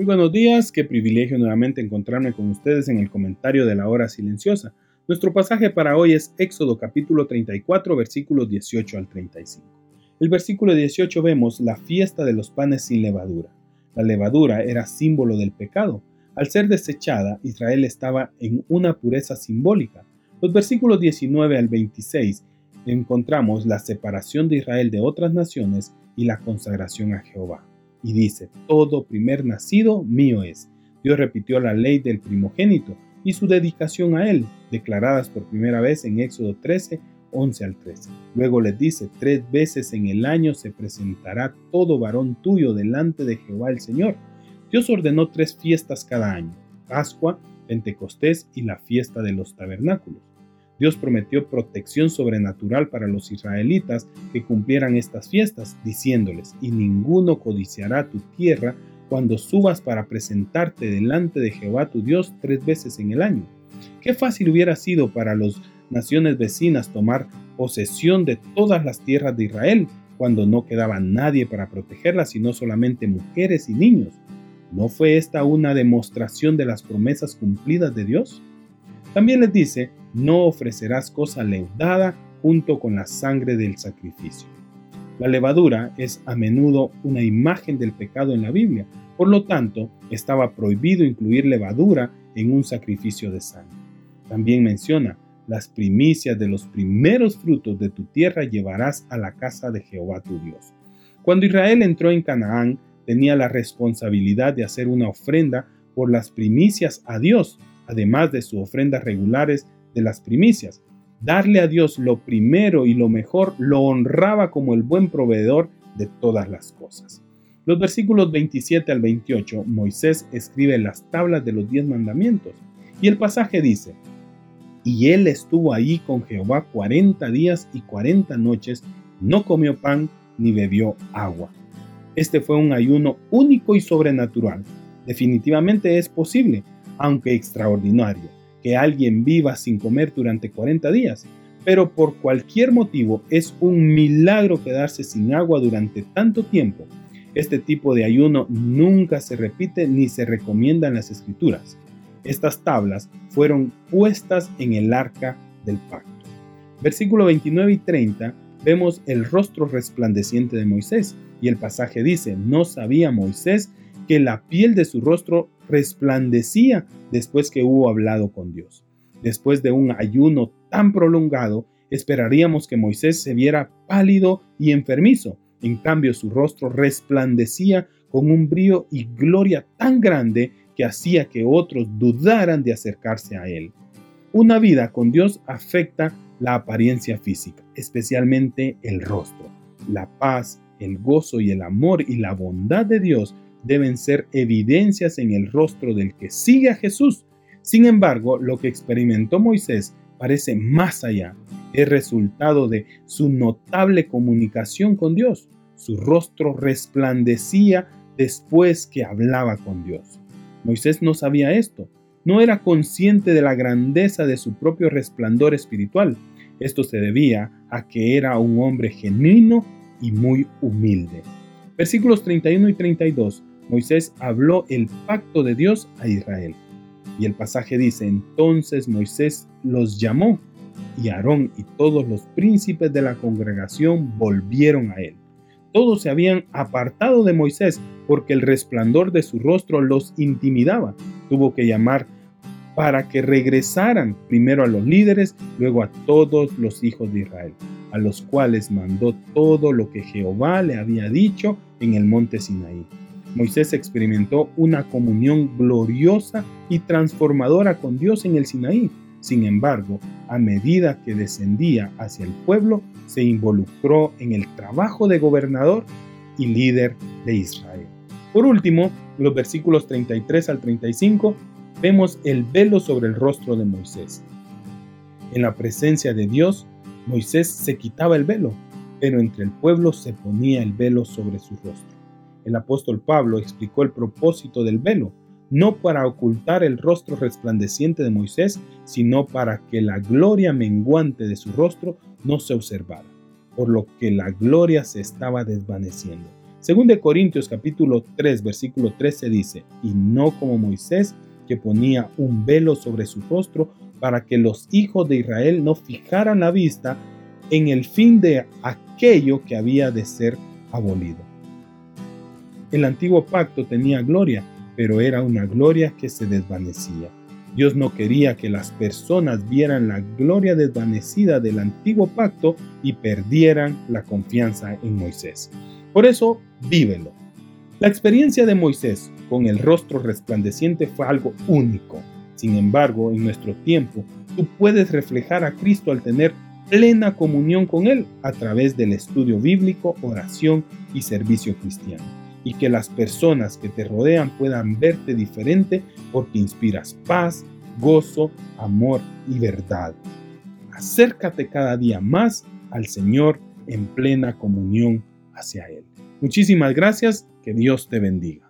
Muy buenos días, qué privilegio nuevamente encontrarme con ustedes en el comentario de la hora silenciosa. Nuestro pasaje para hoy es Éxodo capítulo 34 versículos 18 al 35. El versículo 18 vemos la fiesta de los panes sin levadura. La levadura era símbolo del pecado. Al ser desechada, Israel estaba en una pureza simbólica. Los versículos 19 al 26 encontramos la separación de Israel de otras naciones y la consagración a Jehová y dice, todo primer nacido mío es. Dios repitió la ley del primogénito y su dedicación a él, declaradas por primera vez en Éxodo 13, 11 al 13. Luego les dice, tres veces en el año se presentará todo varón tuyo delante de Jehová el Señor. Dios ordenó tres fiestas cada año, Pascua, Pentecostés y la fiesta de los tabernáculos. Dios prometió protección sobrenatural para los israelitas que cumplieran estas fiestas, diciéndoles, y ninguno codiciará tu tierra cuando subas para presentarte delante de Jehová tu Dios tres veces en el año. Qué fácil hubiera sido para las naciones vecinas tomar posesión de todas las tierras de Israel, cuando no quedaba nadie para protegerlas, sino solamente mujeres y niños. ¿No fue esta una demostración de las promesas cumplidas de Dios? También les dice, no ofrecerás cosa leudada junto con la sangre del sacrificio. La levadura es a menudo una imagen del pecado en la Biblia, por lo tanto, estaba prohibido incluir levadura en un sacrificio de sangre. También menciona, las primicias de los primeros frutos de tu tierra llevarás a la casa de Jehová tu Dios. Cuando Israel entró en Canaán, tenía la responsabilidad de hacer una ofrenda por las primicias a Dios, además de sus ofrendas regulares de las primicias. Darle a Dios lo primero y lo mejor lo honraba como el buen proveedor de todas las cosas. Los versículos 27 al 28, Moisés escribe las tablas de los diez mandamientos y el pasaje dice, y él estuvo ahí con Jehová cuarenta días y cuarenta noches, no comió pan ni bebió agua. Este fue un ayuno único y sobrenatural. Definitivamente es posible, aunque extraordinario, que alguien viva sin comer durante 40 días, pero por cualquier motivo es un milagro quedarse sin agua durante tanto tiempo. Este tipo de ayuno nunca se repite ni se recomienda en las escrituras. Estas tablas fueron puestas en el arca del pacto. Versículo 29 y 30 vemos el rostro resplandeciente de Moisés y el pasaje dice, no sabía Moisés que la piel de su rostro resplandecía después que hubo hablado con Dios. Después de un ayuno tan prolongado, esperaríamos que Moisés se viera pálido y enfermizo. En cambio, su rostro resplandecía con un brillo y gloria tan grande que hacía que otros dudaran de acercarse a él. Una vida con Dios afecta la apariencia física, especialmente el rostro. La paz, el gozo y el amor y la bondad de Dios deben ser evidencias en el rostro del que sigue a Jesús. Sin embargo, lo que experimentó Moisés parece más allá. Es resultado de su notable comunicación con Dios. Su rostro resplandecía después que hablaba con Dios. Moisés no sabía esto. No era consciente de la grandeza de su propio resplandor espiritual. Esto se debía a que era un hombre genuino y muy humilde. Versículos 31 y 32 Moisés habló el pacto de Dios a Israel. Y el pasaje dice, entonces Moisés los llamó y Aarón y todos los príncipes de la congregación volvieron a él. Todos se habían apartado de Moisés porque el resplandor de su rostro los intimidaba. Tuvo que llamar para que regresaran primero a los líderes, luego a todos los hijos de Israel, a los cuales mandó todo lo que Jehová le había dicho en el monte Sinaí. Moisés experimentó una comunión gloriosa y transformadora con Dios en el Sinaí. Sin embargo, a medida que descendía hacia el pueblo, se involucró en el trabajo de gobernador y líder de Israel. Por último, los versículos 33 al 35, vemos el velo sobre el rostro de Moisés. En la presencia de Dios, Moisés se quitaba el velo, pero entre el pueblo se ponía el velo sobre su rostro. El apóstol Pablo explicó el propósito del velo, no para ocultar el rostro resplandeciente de Moisés, sino para que la gloria menguante de su rostro no se observara, por lo que la gloria se estaba desvaneciendo. Según de Corintios capítulo 3 versículo 13 dice, y no como Moisés que ponía un velo sobre su rostro para que los hijos de Israel no fijaran la vista en el fin de aquello que había de ser abolido. El antiguo pacto tenía gloria, pero era una gloria que se desvanecía. Dios no quería que las personas vieran la gloria desvanecida del antiguo pacto y perdieran la confianza en Moisés. Por eso, vívelo. La experiencia de Moisés con el rostro resplandeciente fue algo único. Sin embargo, en nuestro tiempo, tú puedes reflejar a Cristo al tener plena comunión con Él a través del estudio bíblico, oración y servicio cristiano. Y que las personas que te rodean puedan verte diferente porque inspiras paz, gozo, amor y verdad. Acércate cada día más al Señor en plena comunión hacia Él. Muchísimas gracias, que Dios te bendiga.